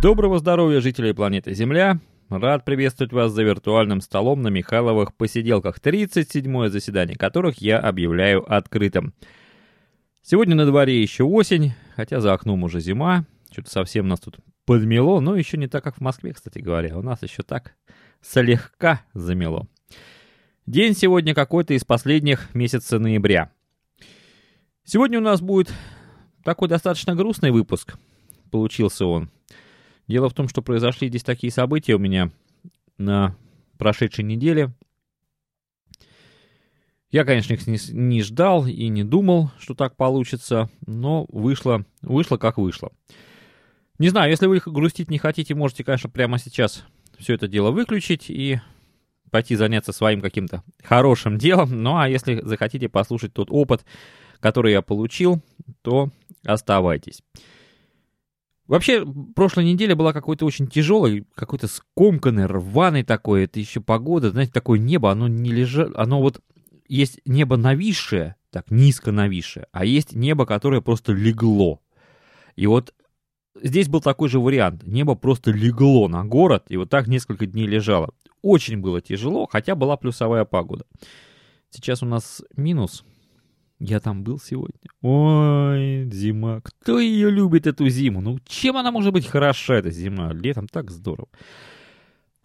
Доброго здоровья, жителей планеты Земля! Рад приветствовать вас за виртуальным столом на Михайловых посиделках, 37-е заседание которых я объявляю открытым. Сегодня на дворе еще осень, хотя за окном уже зима. Что-то совсем нас тут подмело, но еще не так, как в Москве, кстати говоря. У нас еще так слегка замело. День сегодня какой-то из последних месяца ноября. Сегодня у нас будет такой достаточно грустный выпуск. Получился он. Дело в том, что произошли здесь такие события у меня на прошедшей неделе. Я, конечно, их не, ждал и не думал, что так получится, но вышло, вышло как вышло. Не знаю, если вы грустить не хотите, можете, конечно, прямо сейчас все это дело выключить и пойти заняться своим каким-то хорошим делом. Ну а если захотите послушать тот опыт, который я получил, то оставайтесь. Вообще, прошлая неделя была какой-то очень тяжелой, какой-то скомканной, рваной такой. Это еще погода, знаете, такое небо, оно не лежит, оно вот есть небо нависшее, так низко нависшее, а есть небо, которое просто легло. И вот здесь был такой же вариант. Небо просто легло на город, и вот так несколько дней лежало. Очень было тяжело, хотя была плюсовая погода. Сейчас у нас минус я там был сегодня. Ой, зима. Кто ее любит, эту зиму? Ну, чем она может быть хороша, эта зима? Летом так здорово.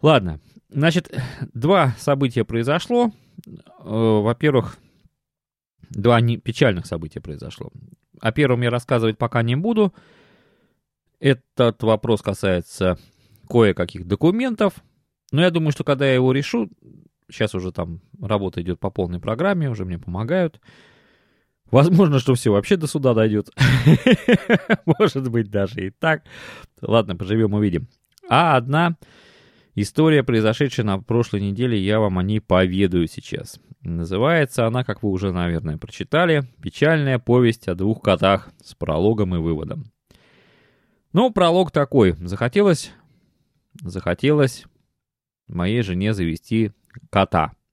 Ладно, значит, два события произошло. Э, во-первых, два не печальных события произошло. О первом я рассказывать пока не буду. Этот вопрос касается кое-каких документов. Но я думаю, что когда я его решу, сейчас уже там работа идет по полной программе, уже мне помогают. Возможно, что все вообще до суда дойдет. Может быть, даже и так. Ладно, поживем, увидим. А одна история, произошедшая на прошлой неделе, я вам о ней поведаю сейчас. Называется она, как вы уже, наверное, прочитали, «Печальная повесть о двух котах» с прологом и выводом. Ну, пролог такой. Захотелось, захотелось моей жене завести кота –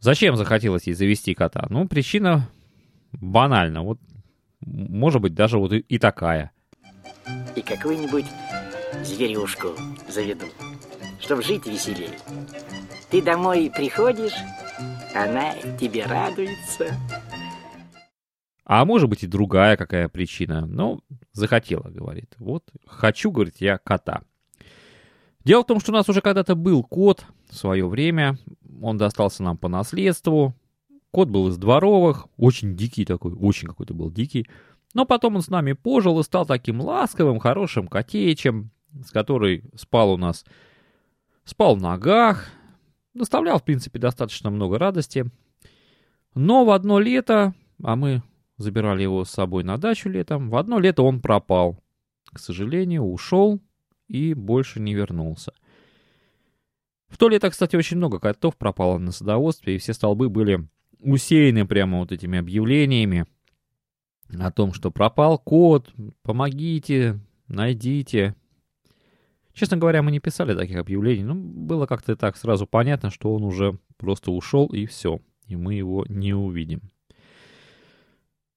Зачем захотелось ей завести кота? Ну, причина банальна. Вот, может быть, даже вот и, и такая. И какую-нибудь зверюшку заведу, чтобы жить веселее. Ты домой приходишь, она тебе радуется. А может быть и другая какая причина. Ну, захотела, говорит. Вот, хочу, говорит, я кота. Дело в том, что у нас уже когда-то был кот в свое время. Он достался нам по наследству. Кот был из дворовых, очень дикий такой, очень какой-то был дикий. Но потом он с нами пожил и стал таким ласковым, хорошим котечем, с которой спал у нас, спал в ногах, доставлял, в принципе, достаточно много радости. Но в одно лето, а мы забирали его с собой на дачу летом, в одно лето он пропал. К сожалению, ушел и больше не вернулся. В то лето, кстати, очень много котов пропало на садоводстве, и все столбы были усеяны прямо вот этими объявлениями о том, что пропал кот, помогите, найдите. Честно говоря, мы не писали таких объявлений, но было как-то так сразу понятно, что он уже просто ушел и все, и мы его не увидим.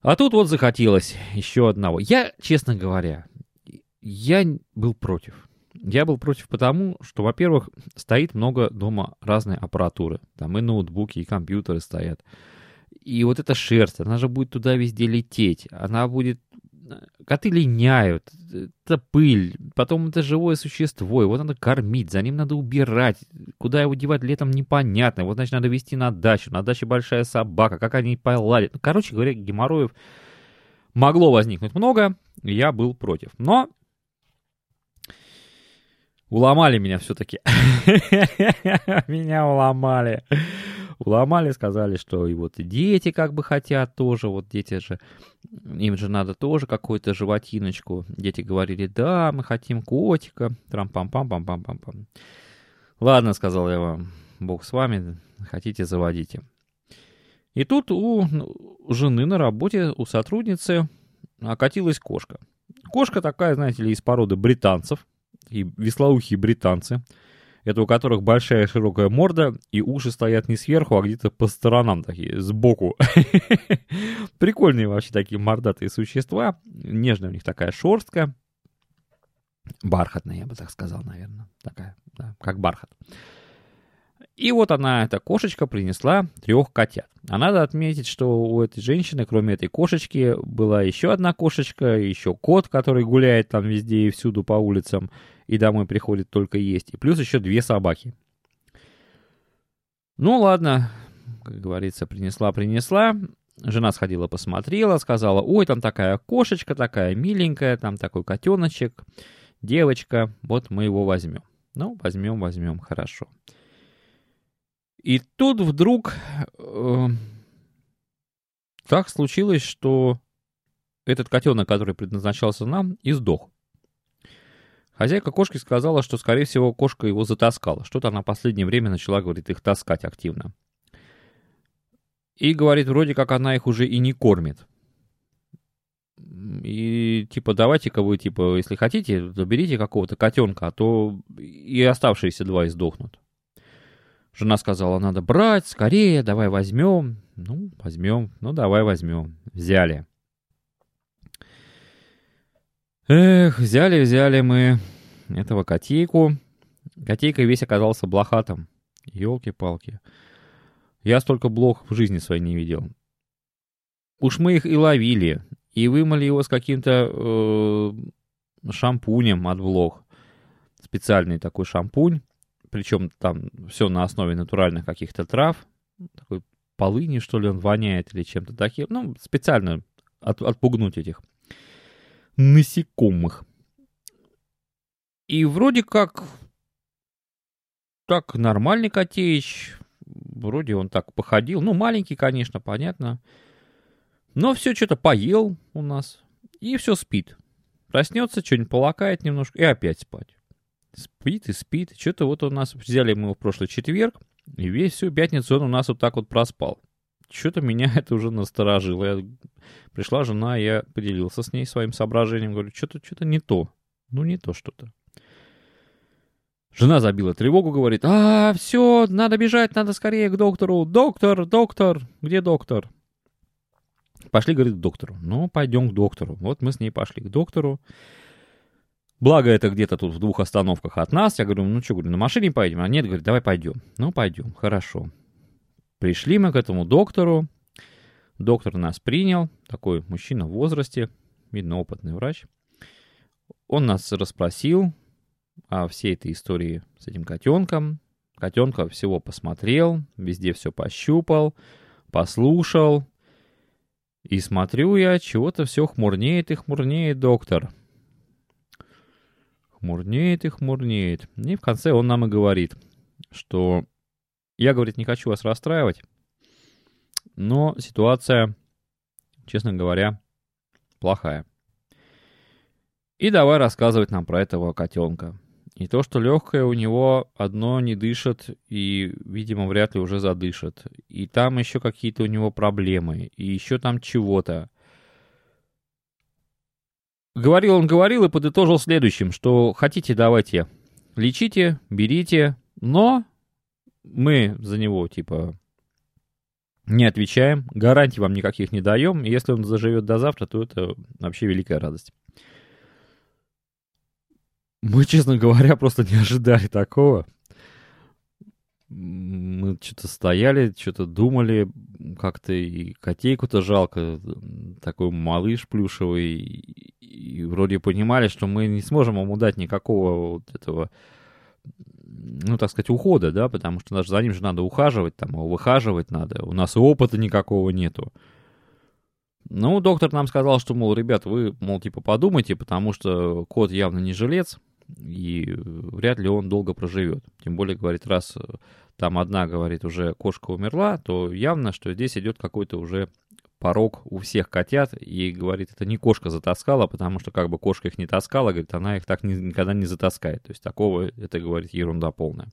А тут вот захотелось еще одного. Я, честно говоря, я был против. Я был против потому, что, во-первых, стоит много дома разной аппаратуры. Там и ноутбуки, и компьютеры стоят. И вот эта шерсть, она же будет туда везде лететь. Она будет... Коты линяют, это пыль, потом это живое существо, его надо кормить, за ним надо убирать, куда его девать летом непонятно, вот значит надо везти на дачу, на даче большая собака, как они поладят. Ну, короче говоря, геморроев могло возникнуть много, я был против. Но Уломали меня все-таки. Меня уломали. Уломали, сказали, что и вот дети как бы хотят тоже, вот дети же, им же надо тоже какую-то животиночку. Дети говорили, да, мы хотим котика. Трам-пам-пам-пам-пам-пам. Ладно, сказал я вам, бог с вами, хотите, заводите. И тут у жены на работе, у сотрудницы окатилась кошка. Кошка такая, знаете ли, из породы британцев, и веслоухие британцы — это у которых большая широкая морда, и уши стоят не сверху, а где-то по сторонам такие, сбоку. Прикольные вообще такие мордатые существа. Нежная у них такая шерстка. Бархатная, я бы так сказал, наверное. Такая, да, как бархат. И вот она, эта кошечка, принесла трех котят. А надо отметить, что у этой женщины, кроме этой кошечки, была еще одна кошечка, еще кот, который гуляет там везде и всюду по улицам, и домой приходит только есть. И плюс еще две собаки. Ну ладно, как говорится, принесла-принесла. Жена сходила, посмотрела, сказала, ой, там такая кошечка, такая миленькая, там такой котеночек, девочка, вот мы его возьмем. Ну, возьмем, возьмем, хорошо. И тут вдруг э, так случилось, что этот котенок, который предназначался нам, и сдох. Хозяйка кошки сказала, что, скорее всего, кошка его затаскала. Что-то она в последнее время начала, говорит, их таскать активно. И, говорит, вроде как она их уже и не кормит. И, типа, давайте-ка вы, типа, если хотите, заберите какого-то котенка, а то и оставшиеся два издохнут. Жена сказала, надо брать, скорее, давай возьмем. Ну, возьмем, ну, давай возьмем. Взяли. Эх, взяли, взяли мы этого котейку. Котейка весь оказался блохатым. Елки-палки. Я столько блох в жизни своей не видел. Уж мы их и ловили, и вымыли его с каким-то э, шампунем от блох. Специальный такой шампунь причем там все на основе натуральных каких-то трав, такой полыни, что ли, он воняет или чем-то таким. Ну, специально от, отпугнуть этих насекомых. И вроде как так нормальный котеич, вроде он так походил, ну, маленький, конечно, понятно, но все что-то поел у нас, и все спит. Проснется, что-нибудь полакает немножко, и опять спать. Спит и спит. Что-то вот у нас взяли мы его в прошлый четверг, и весь всю пятницу он у нас вот так вот проспал. Что-то меня это уже насторожило. Я... Пришла жена, я поделился с ней своим соображением. Говорю, что-то что не то. Ну, не то что-то. Жена забила тревогу, говорит, а, все, надо бежать, надо скорее к доктору. Доктор, доктор, где доктор? Пошли, говорит, к доктору. Ну, пойдем к доктору. Вот мы с ней пошли к доктору. Благо это где-то тут в двух остановках от нас. Я говорю, ну что, говорю, на машине поедем? А нет, говорит, давай пойдем. Ну, пойдем, хорошо. Пришли мы к этому доктору. Доктор нас принял. Такой мужчина в возрасте, видно, опытный врач. Он нас расспросил о всей этой истории с этим котенком. Котенка всего посмотрел, везде все пощупал, послушал. И смотрю я, чего-то все хмурнеет и хмурнеет доктор хмурнеет и хмурнеет. И в конце он нам и говорит, что я, говорит, не хочу вас расстраивать, но ситуация, честно говоря, плохая. И давай рассказывать нам про этого котенка. И то, что легкое у него одно не дышит и, видимо, вряд ли уже задышит. И там еще какие-то у него проблемы. И еще там чего-то. Говорил он, говорил и подытожил следующим, что хотите, давайте, лечите, берите, но мы за него, типа, не отвечаем, гарантий вам никаких не даем, и если он заживет до завтра, то это вообще великая радость. Мы, честно говоря, просто не ожидали такого. Мы что-то стояли, что-то думали, как-то и котейку-то жалко, такой малыш плюшевый, и вроде понимали, что мы не сможем ему дать никакого вот этого, ну, так сказать, ухода, да, потому что даже за ним же надо ухаживать, там, его выхаживать надо, у нас и опыта никакого нету. Ну, доктор нам сказал, что, мол, ребят, вы, мол, типа, подумайте, потому что кот явно не жилец, и вряд ли он долго проживет. Тем более, говорит, раз там одна, говорит, уже кошка умерла, то явно, что здесь идет какой-то уже порог у всех котят, и говорит, это не кошка затаскала, потому что как бы кошка их не таскала, говорит, она их так ни, никогда не затаскает. То есть такого, это, говорит, ерунда полная.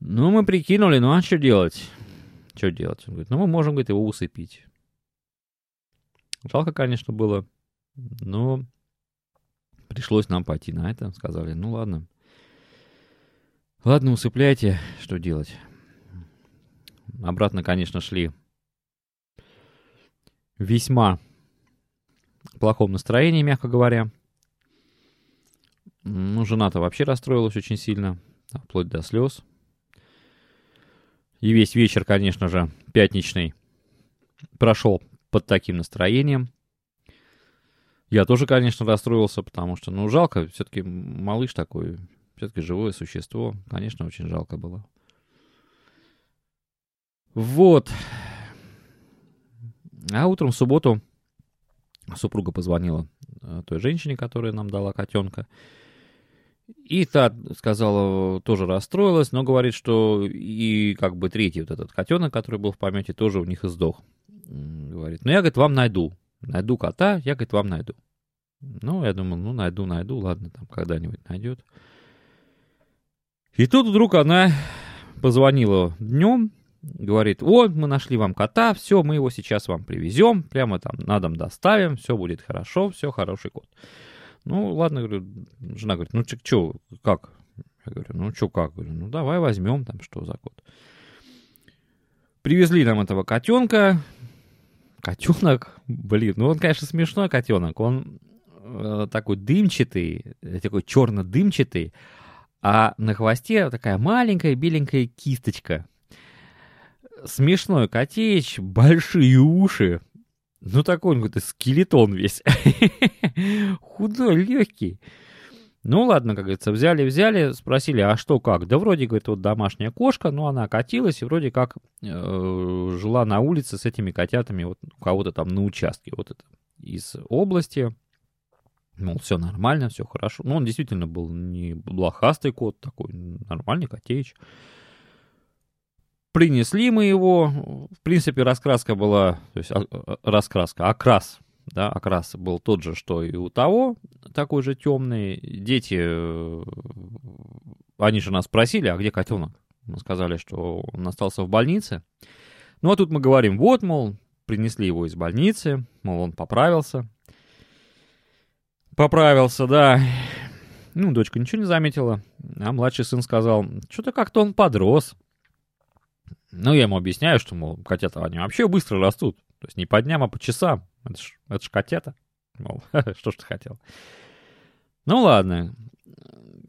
Ну, мы прикинули, ну а что делать? Что делать? Он говорит, ну, мы можем, говорит, его усыпить. Жалко, конечно, было, но пришлось нам пойти на это. Сказали, ну ладно. Ладно, усыпляйте, что делать. Обратно, конечно, шли весьма плохом настроении, мягко говоря. Ну, жена-то вообще расстроилась очень сильно, вплоть до слез. И весь вечер, конечно же, пятничный прошел под таким настроением. Я тоже, конечно, расстроился, потому что, ну, жалко, все-таки малыш такой, все-таки живое существо, конечно, очень жалко было. Вот. А утром в субботу супруга позвонила э, той женщине, которая нам дала котенка. И та сказала, тоже расстроилась, но говорит, что и как бы третий вот этот котенок, который был в помете, тоже у них издох. Говорит, ну я, говорит, вам найду. Найду кота, я, говорит, вам найду. Ну, я думаю, ну, найду, найду, ладно, там когда-нибудь найдет. И тут вдруг она позвонила днем, говорит, вот, мы нашли вам кота, все, мы его сейчас вам привезем, прямо там на дом доставим, все будет хорошо, все, хороший кот. Ну, ладно, говорю, жена говорит, ну, что, как? Я говорю, ну, что, как? Говорю, ну, давай возьмем, там, что за кот. Привезли нам этого котенка. Котенок, блин, ну, он, конечно, смешной котенок. Он э, такой дымчатый, такой черно-дымчатый, а на хвосте такая маленькая беленькая кисточка. Смешной котеч, большие уши, ну, такой он какой-то скелетон весь. Худой, легкий. Ну, ладно, как говорится, взяли-взяли, спросили, а что как? Да вроде, говорит, вот домашняя кошка, но она катилась и вроде как э, жила на улице с этими котятами вот у кого-то там на участке, вот это, из области. Мол, все нормально, все хорошо. Ну, он действительно был не блохастый кот, такой нормальный котеич. Принесли мы его. В принципе, раскраска была, то есть а, а, раскраска, окрас, да, окрас был тот же, что и у того, такой же темный. Дети, э, они же нас спросили, а где котенок? Мы сказали, что он остался в больнице. Ну, а тут мы говорим, вот, мол, принесли его из больницы, мол, он поправился. Поправился, да. Ну, дочка ничего не заметила, а младший сын сказал, что-то как-то он подрос. Ну, я ему объясняю, что, мол, котята, они вообще быстро растут. То есть не по дням, а по часам. Это ж, это ж котята. Мол, что ж ты хотел. Ну, ладно.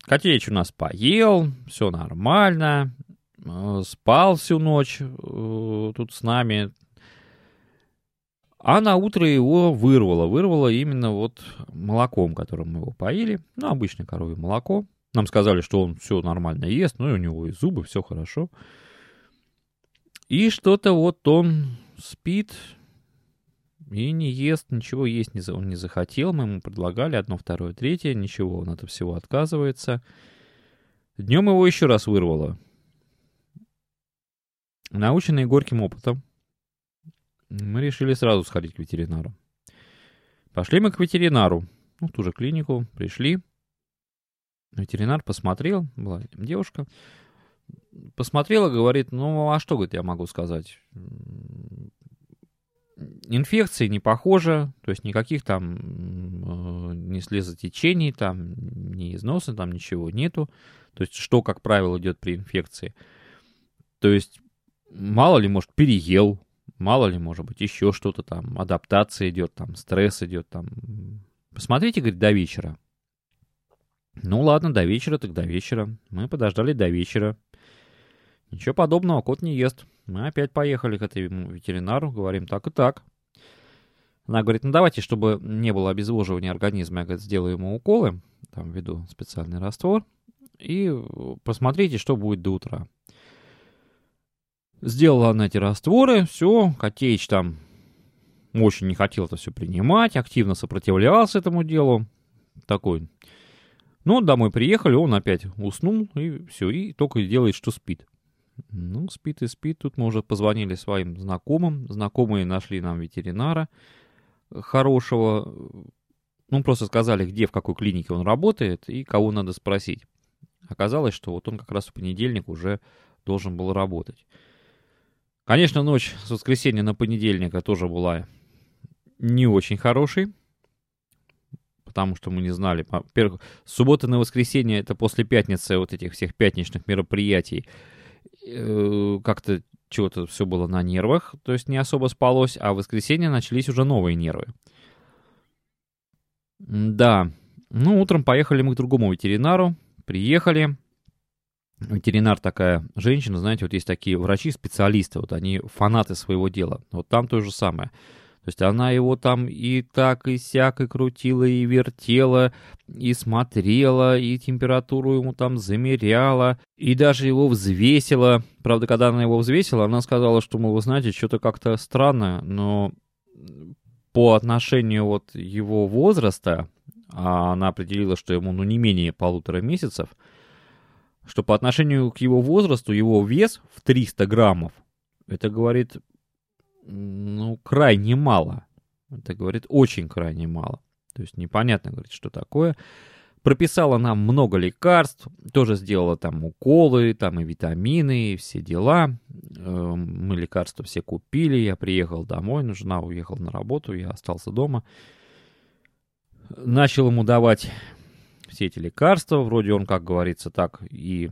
Котеич у нас поел, все нормально. Э, спал всю ночь э, тут с нами. А на утро его вырвало. Вырвало именно вот молоком, которым мы его поили. Ну, обычное коровье молоко. Нам сказали, что он все нормально ест, ну и у него и зубы, все хорошо. И что-то вот он спит и не ест, ничего есть не, он не захотел. Мы ему предлагали одно, второе, третье, ничего, он от всего отказывается. Днем его еще раз вырвало. Наученные горьким опытом, мы решили сразу сходить к ветеринару. Пошли мы к ветеринару, ну, в ту же клинику, пришли. Ветеринар посмотрел, была девушка, посмотрела, говорит, ну а что, говорит, я могу сказать? Инфекции не похоже, то есть никаких там э, ни слезотечений, там, ни износа, там ничего нету. То есть что, как правило, идет при инфекции. То есть мало ли, может, переел, мало ли, может быть, еще что-то там, адаптация идет, там, стресс идет, там. Посмотрите, говорит, до вечера. Ну ладно, до вечера, до вечера. Мы подождали до вечера. Ничего подобного, кот не ест. Мы опять поехали к этому ветеринару, говорим так и так. Она говорит, ну давайте, чтобы не было обезвоживания организма, я говорит, сделаю ему уколы, там введу специальный раствор, и посмотрите, что будет до утра. Сделала она эти растворы, все, Котеич там очень не хотел это все принимать, активно сопротивлялся этому делу. Такой. Ну, домой приехали, он опять уснул, и все, и только делает, что спит. Ну, спит и спит. Тут мы уже позвонили своим знакомым. Знакомые нашли нам ветеринара хорошего. Ну, просто сказали, где, в какой клинике он работает и кого надо спросить. Оказалось, что вот он как раз в понедельник уже должен был работать. Конечно, ночь с воскресенья на понедельника тоже была не очень хорошей, потому что мы не знали. Во-первых, суббота на воскресенье это после пятницы вот этих всех пятничных мероприятий. Э, как-то чего-то все было на нервах, то есть не особо спалось, а в воскресенье начались уже новые нервы. Да, ну, утром поехали мы к другому ветеринару, приехали. Ветеринар такая женщина, знаете, вот есть такие врачи-специалисты, вот они фанаты своего дела. Вот там то же самое. То есть она его там и так, и сяк, и крутила, и вертела, и смотрела, и температуру ему там замеряла, и даже его взвесила. Правда, когда она его взвесила, она сказала, что, мол, вы знаете, что-то как-то странно, но по отношению вот его возраста, а она определила, что ему ну не менее полутора месяцев, что по отношению к его возрасту его вес в 300 граммов, это говорит ну, крайне мало. Это говорит очень крайне мало. То есть непонятно, говорит, что такое. Прописала нам много лекарств, тоже сделала там уколы, там и витамины, и все дела. Эм, мы лекарства все купили, я приехал домой, но жена уехала на работу, я остался дома. Начал ему давать все эти лекарства, вроде он, как говорится, так и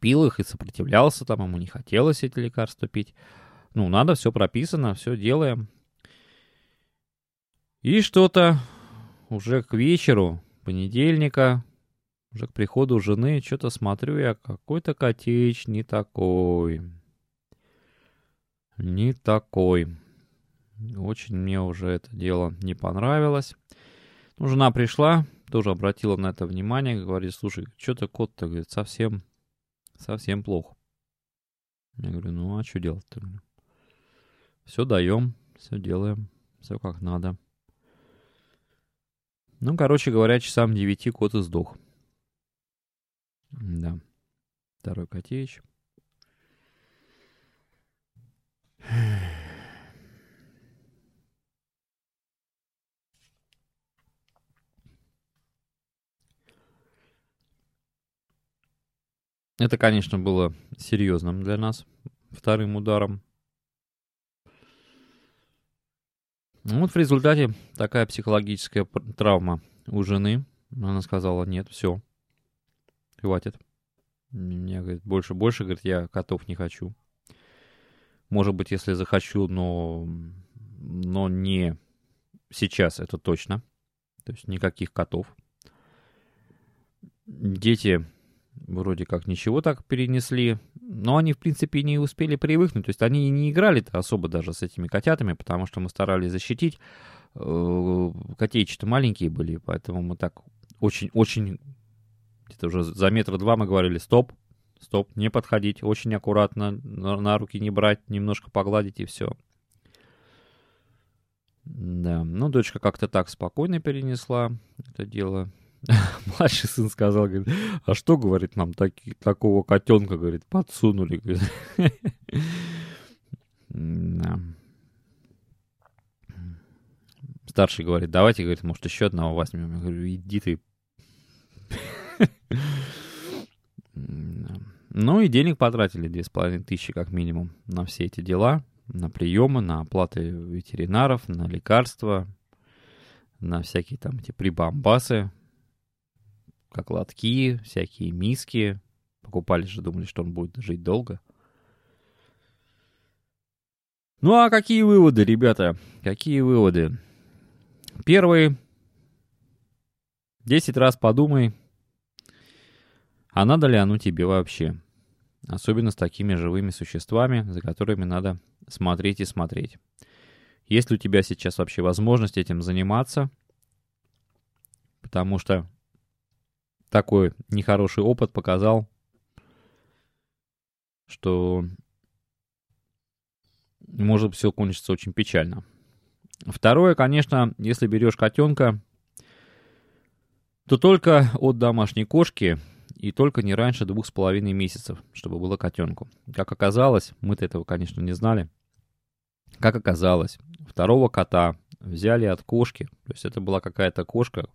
пил их, и сопротивлялся, там ему не хотелось эти лекарства пить. Ну, надо, все прописано, все делаем. И что-то уже к вечеру понедельника, уже к приходу жены, что-то смотрю я, какой-то котеч не такой. Не такой. Очень мне уже это дело не понравилось. Ну, жена пришла, тоже обратила на это внимание, говорит, слушай, что-то кот-то, говорит, совсем, совсем плохо. Я говорю, ну а что делать-то? Все даем, все делаем, все как надо. Ну, короче говоря, часам 9 кот и сдох. Да. Второй котеич. Это, конечно, было серьезным для нас вторым ударом. Ну, вот в результате такая психологическая травма у жены. Она сказала, нет, все, хватит. Мне, говорит, больше, больше, говорит, я котов не хочу. Может быть, если захочу, но, но не сейчас, это точно. То есть никаких котов. Дети вроде как ничего так перенесли, но они, в принципе, не успели привыкнуть. То есть они не играли-то особо даже с этими котятами, потому что мы старались защитить. Э, котейчи-то маленькие были, поэтому мы так очень-очень... Где-то уже за метра два мы говорили, стоп, стоп, не подходить, очень аккуратно, на, на руки не брать, немножко погладить и все. Да, ну, дочка как-то так спокойно перенесла это дело. Младший сын сказал, говорит, а что, говорит, нам таки, такого котенка, говорит, подсунули. Старший говорит, давайте, говорит, может, еще одного возьмем. Я говорю, иди ты. Ну и денег потратили, две с половиной тысячи как минимум на все эти дела, на приемы, на оплаты ветеринаров, на лекарства, на всякие там эти прибамбасы, как лотки, всякие миски. Покупали же, думали, что он будет жить долго. Ну а какие выводы, ребята? Какие выводы? Первый. Десять раз подумай, а надо ли оно тебе вообще? Особенно с такими живыми существами, за которыми надо смотреть и смотреть. Есть ли у тебя сейчас вообще возможность этим заниматься? Потому что такой нехороший опыт показал, что может все кончиться очень печально. Второе, конечно, если берешь котенка, то только от домашней кошки и только не раньше двух с половиной месяцев, чтобы было котенку. Как оказалось, мы-то этого, конечно, не знали. Как оказалось, второго кота взяли от кошки, то есть это была какая-то кошка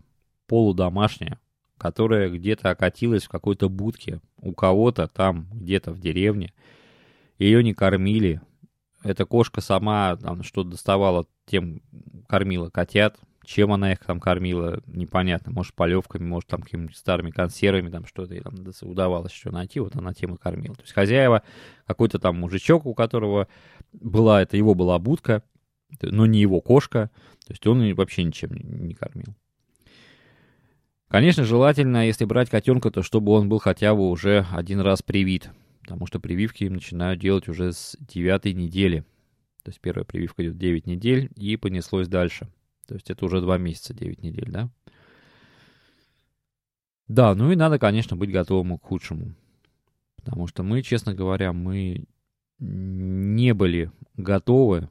полудомашняя, которая где-то окатилась в какой-то будке у кого-то там, где-то в деревне. Ее не кормили. Эта кошка сама там что доставала, тем кормила котят. Чем она их там кормила, непонятно. Может, полевками, может, там какими-нибудь старыми консервами, там что-то ей там удавалось еще найти, вот она тем и кормила. То есть хозяева, какой-то там мужичок, у которого была, это его была будка, но не его кошка, то есть он вообще ничем не, кормил. Конечно, желательно, если брать котенка, то чтобы он был хотя бы уже один раз привит, потому что прививки им начинают делать уже с девятой недели. То есть первая прививка идет 9 недель и понеслось дальше. То есть это уже 2 месяца, 9 недель, да? Да, ну и надо, конечно, быть готовым к худшему. Потому что мы, честно говоря, мы не были готовы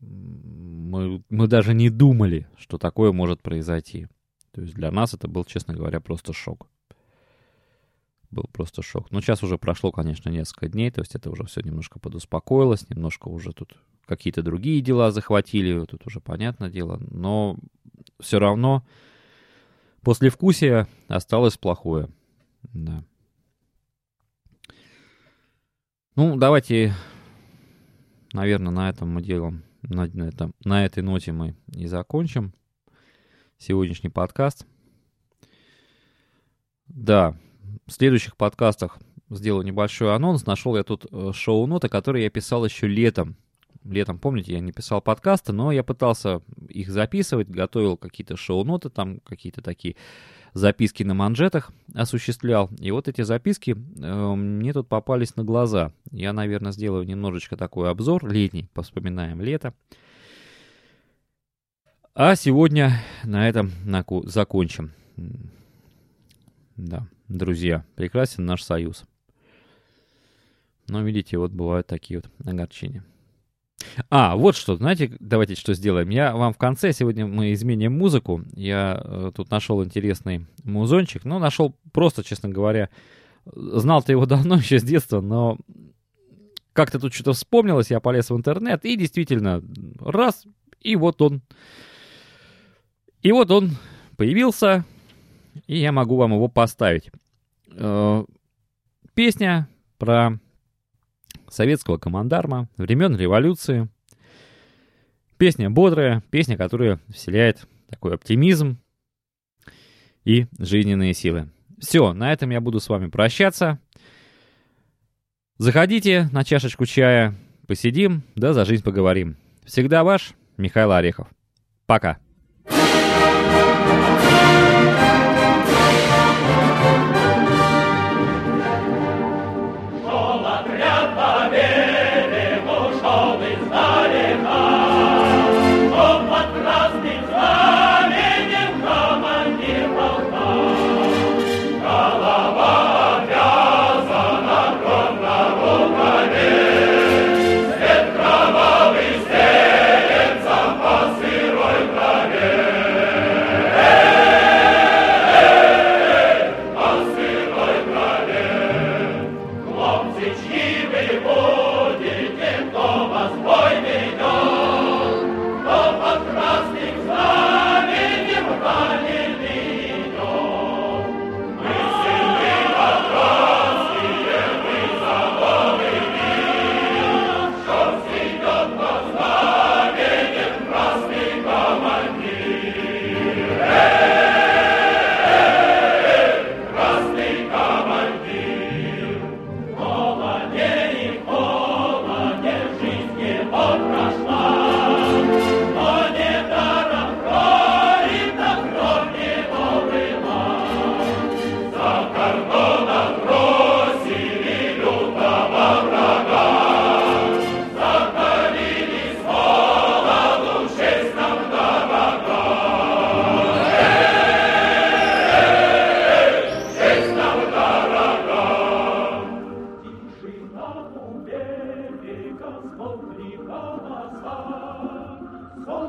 мы, мы даже не думали, что такое может произойти. То есть для нас это был, честно говоря, просто шок. Был просто шок. Но сейчас уже прошло, конечно, несколько дней, то есть это уже все немножко подуспокоилось, немножко уже тут какие-то другие дела захватили, тут уже понятное дело, но все равно после вкусия осталось плохое. Да. Ну, давайте, наверное, на этом мы делаем на, на, этом, на этой ноте мы и закончим сегодняшний подкаст. Да, в следующих подкастах сделаю небольшой анонс. Нашел я тут э, шоу-ноты, которые я писал еще летом. Летом, помните, я не писал подкасты, но я пытался их записывать, готовил какие-то шоу-ноты, там какие-то такие записки на манжетах осуществлял. И вот эти записки э, мне тут попались на глаза. Я, наверное, сделаю немножечко такой обзор летний, вспоминаем лето. А сегодня на этом закончим. Да, друзья, прекрасен наш союз. Но видите, вот бывают такие вот огорчения. А, вот что, знаете, давайте что сделаем. Я вам в конце, сегодня мы изменим музыку. Я э, тут нашел интересный музончик. Ну, нашел просто, честно говоря, знал-то его давно, еще с детства, но как-то тут что-то вспомнилось, я полез в интернет, и действительно, раз, и вот он. И вот он появился, и я могу вам его поставить. Э, песня про советского командарма времен революции. Песня бодрая, песня, которая вселяет такой оптимизм и жизненные силы. Все, на этом я буду с вами прощаться. Заходите на чашечку чая, посидим, да за жизнь поговорим. Всегда ваш Михаил Орехов. Пока.